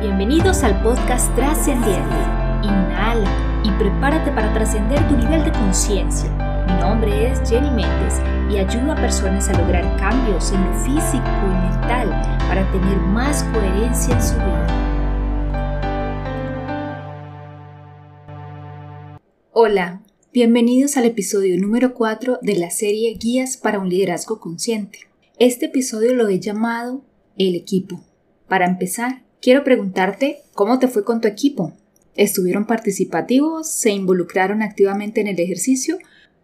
Bienvenidos al podcast Trascendiente. Inhala y prepárate para trascender tu nivel de conciencia. Mi nombre es Jenny Méndez y ayudo a personas a lograr cambios en lo físico y mental para tener más coherencia en su vida. Hola, bienvenidos al episodio número 4 de la serie Guías para un liderazgo consciente. Este episodio lo he llamado El equipo. Para empezar, quiero preguntarte cómo te fue con tu equipo. ¿Estuvieron participativos? ¿Se involucraron activamente en el ejercicio?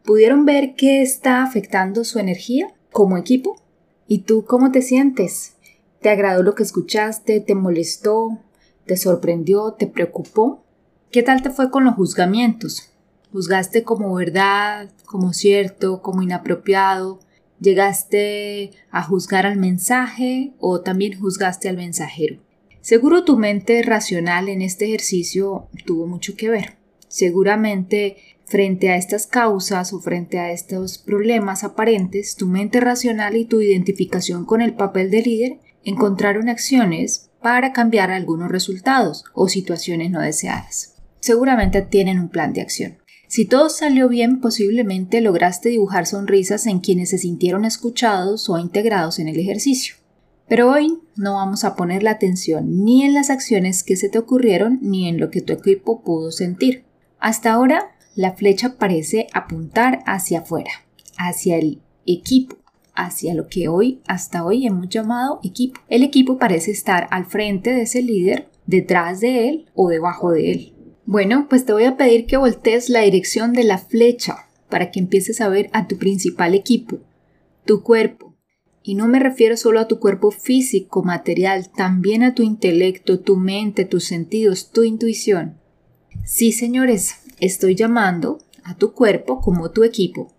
¿Pudieron ver qué está afectando su energía como equipo? ¿Y tú cómo te sientes? ¿Te agradó lo que escuchaste? ¿Te molestó? ¿Te sorprendió? ¿Te preocupó? ¿Qué tal te fue con los juzgamientos? ¿Juzgaste como verdad, como cierto, como inapropiado? ¿Llegaste a juzgar al mensaje o también juzgaste al mensajero? Seguro tu mente racional en este ejercicio tuvo mucho que ver. Seguramente frente a estas causas o frente a estos problemas aparentes, tu mente racional y tu identificación con el papel de líder encontraron acciones para cambiar algunos resultados o situaciones no deseadas. Seguramente tienen un plan de acción. Si todo salió bien, posiblemente lograste dibujar sonrisas en quienes se sintieron escuchados o integrados en el ejercicio. Pero hoy no vamos a poner la atención ni en las acciones que se te ocurrieron ni en lo que tu equipo pudo sentir. Hasta ahora, la flecha parece apuntar hacia afuera, hacia el equipo, hacia lo que hoy, hasta hoy hemos llamado equipo. El equipo parece estar al frente de ese líder, detrás de él o debajo de él. Bueno, pues te voy a pedir que voltees la dirección de la flecha para que empieces a ver a tu principal equipo, tu cuerpo, y no me refiero solo a tu cuerpo físico, material, también a tu intelecto, tu mente, tus sentidos, tu intuición. Sí, señores, estoy llamando a tu cuerpo como tu equipo,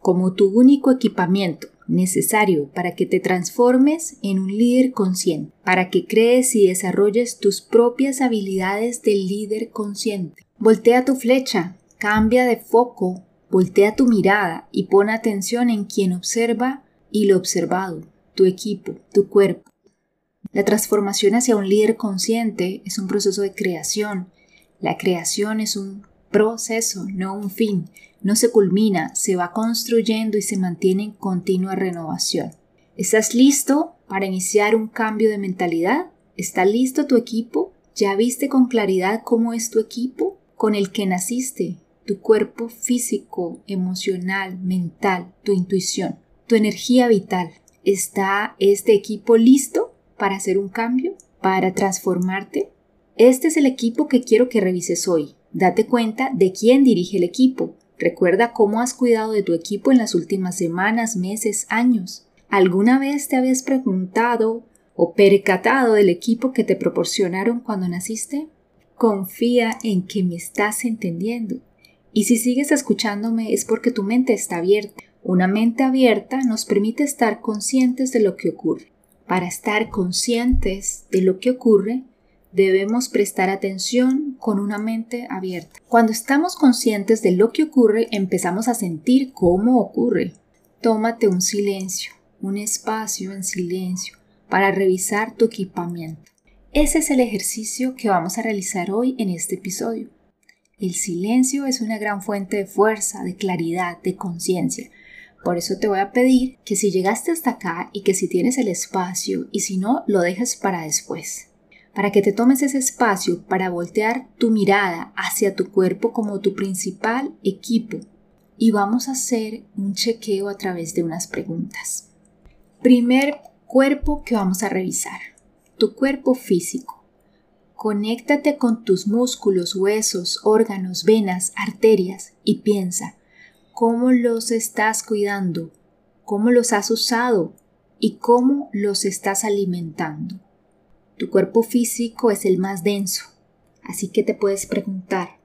como tu único equipamiento necesario para que te transformes en un líder consciente, para que crees y desarrolles tus propias habilidades de líder consciente. Voltea tu flecha, cambia de foco, voltea tu mirada y pon atención en quien observa y lo observado, tu equipo, tu cuerpo. La transformación hacia un líder consciente es un proceso de creación. La creación es un proceso, no un fin. No se culmina, se va construyendo y se mantiene en continua renovación. ¿Estás listo para iniciar un cambio de mentalidad? ¿Está listo tu equipo? ¿Ya viste con claridad cómo es tu equipo con el que naciste? Tu cuerpo físico, emocional, mental, tu intuición tu energía vital. ¿Está este equipo listo para hacer un cambio? ¿Para transformarte? Este es el equipo que quiero que revises hoy. Date cuenta de quién dirige el equipo. Recuerda cómo has cuidado de tu equipo en las últimas semanas, meses, años. ¿Alguna vez te habías preguntado o percatado del equipo que te proporcionaron cuando naciste? Confía en que me estás entendiendo. Y si sigues escuchándome es porque tu mente está abierta. Una mente abierta nos permite estar conscientes de lo que ocurre. Para estar conscientes de lo que ocurre, debemos prestar atención con una mente abierta. Cuando estamos conscientes de lo que ocurre, empezamos a sentir cómo ocurre. Tómate un silencio, un espacio en silencio para revisar tu equipamiento. Ese es el ejercicio que vamos a realizar hoy en este episodio. El silencio es una gran fuente de fuerza, de claridad, de conciencia. Por eso te voy a pedir que si llegaste hasta acá y que si tienes el espacio y si no, lo dejes para después. Para que te tomes ese espacio para voltear tu mirada hacia tu cuerpo como tu principal equipo. Y vamos a hacer un chequeo a través de unas preguntas. Primer cuerpo que vamos a revisar. Tu cuerpo físico. Conéctate con tus músculos, huesos, órganos, venas, arterias y piensa, cómo los estás cuidando, cómo los has usado y cómo los estás alimentando. Tu cuerpo físico es el más denso, así que te puedes preguntar,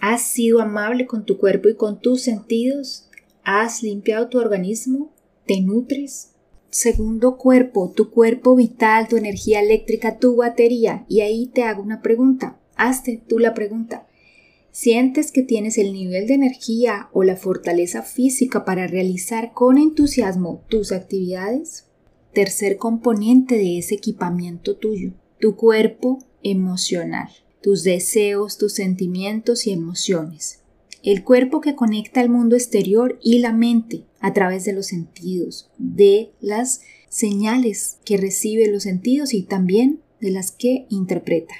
¿has sido amable con tu cuerpo y con tus sentidos? ¿Has limpiado tu organismo? ¿Te nutres? Segundo cuerpo, tu cuerpo vital, tu energía eléctrica, tu batería. Y ahí te hago una pregunta. Hazte tú la pregunta. ¿Sientes que tienes el nivel de energía o la fortaleza física para realizar con entusiasmo tus actividades? Tercer componente de ese equipamiento tuyo, tu cuerpo emocional, tus deseos, tus sentimientos y emociones. El cuerpo que conecta al mundo exterior y la mente a través de los sentidos, de las señales que recibe los sentidos y también de las que interpreta.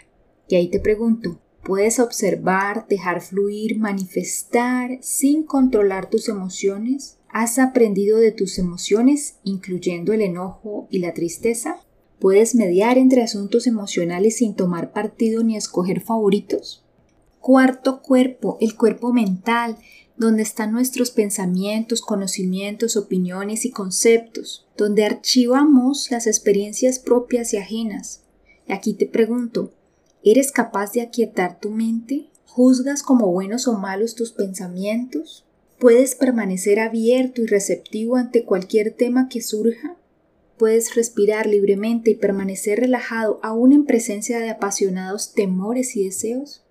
Y ahí te pregunto, ¿puedes observar, dejar fluir, manifestar sin controlar tus emociones? ¿Has aprendido de tus emociones, incluyendo el enojo y la tristeza? ¿Puedes mediar entre asuntos emocionales sin tomar partido ni escoger favoritos? Cuarto cuerpo, el cuerpo mental, donde están nuestros pensamientos, conocimientos, opiniones y conceptos, donde archivamos las experiencias propias y ajenas. Aquí te pregunto, ¿eres capaz de aquietar tu mente? ¿Juzgas como buenos o malos tus pensamientos? ¿Puedes permanecer abierto y receptivo ante cualquier tema que surja? ¿Puedes respirar libremente y permanecer relajado aún en presencia de apasionados temores y deseos?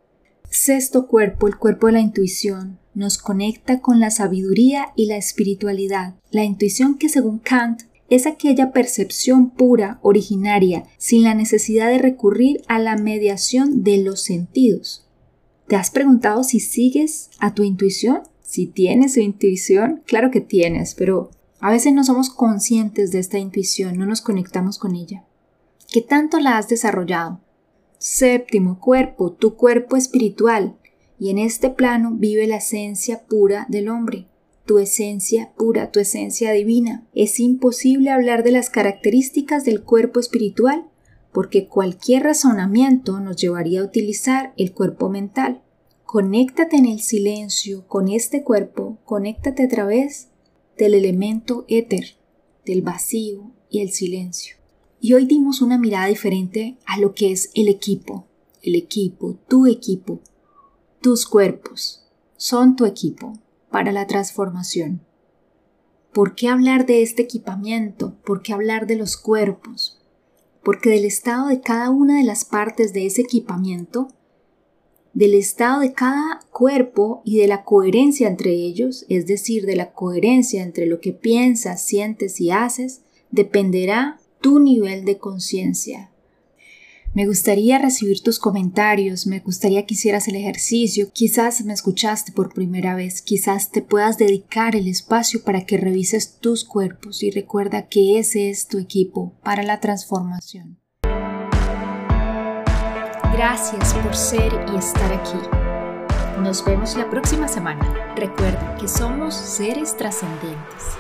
Sexto cuerpo, el cuerpo de la intuición, nos conecta con la sabiduría y la espiritualidad. La intuición que según Kant es aquella percepción pura, originaria, sin la necesidad de recurrir a la mediación de los sentidos. ¿Te has preguntado si sigues a tu intuición? Si tienes tu intuición, claro que tienes, pero a veces no somos conscientes de esta intuición, no nos conectamos con ella. ¿Qué tanto la has desarrollado? Séptimo cuerpo, tu cuerpo espiritual, y en este plano vive la esencia pura del hombre, tu esencia pura, tu esencia divina. Es imposible hablar de las características del cuerpo espiritual porque cualquier razonamiento nos llevaría a utilizar el cuerpo mental. Conéctate en el silencio con este cuerpo, conéctate a través del elemento éter, del vacío y el silencio. Y hoy dimos una mirada diferente a lo que es el equipo, el equipo, tu equipo, tus cuerpos son tu equipo para la transformación. ¿Por qué hablar de este equipamiento? ¿Por qué hablar de los cuerpos? Porque del estado de cada una de las partes de ese equipamiento, del estado de cada cuerpo y de la coherencia entre ellos, es decir, de la coherencia entre lo que piensas, sientes y haces, dependerá tu nivel de conciencia, me gustaría recibir tus comentarios, me gustaría que hicieras el ejercicio, quizás me escuchaste por primera vez, quizás te puedas dedicar el espacio para que revises tus cuerpos y recuerda que ese es tu equipo para la transformación. Gracias por ser y estar aquí. Nos vemos la próxima semana. Recuerda que somos seres trascendentes.